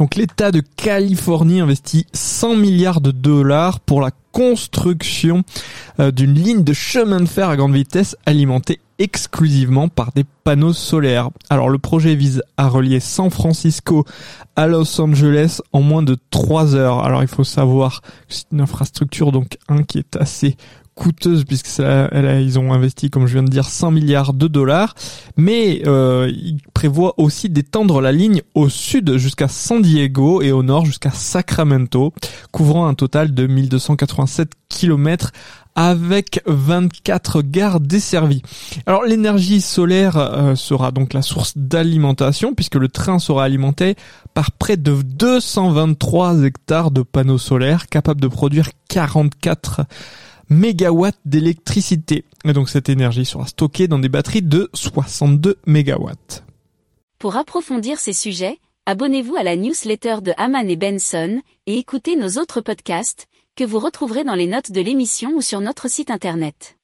Donc l'État de Californie investit 100 milliards de dollars pour la construction euh, d'une ligne de chemin de fer à grande vitesse alimentée exclusivement par des panneaux solaires. Alors le projet vise à relier San Francisco à Los Angeles en moins de 3 heures. Alors il faut savoir que c'est une infrastructure donc un qui est assez coûteuse puisque ils ont investi, comme je viens de dire, 100 milliards de dollars, mais euh, ils prévoient aussi d'étendre la ligne au sud jusqu'à San Diego et au nord jusqu'à Sacramento, couvrant un total de 1287 kilomètres avec 24 gares desservies. Alors l'énergie solaire euh, sera donc la source d'alimentation puisque le train sera alimenté par près de 223 hectares de panneaux solaires capables de produire 44 mégawatts d'électricité. Et donc cette énergie sera stockée dans des batteries de 62 mégawatts. Pour approfondir ces sujets, abonnez-vous à la newsletter de Haman et Benson et écoutez nos autres podcasts que vous retrouverez dans les notes de l'émission ou sur notre site internet.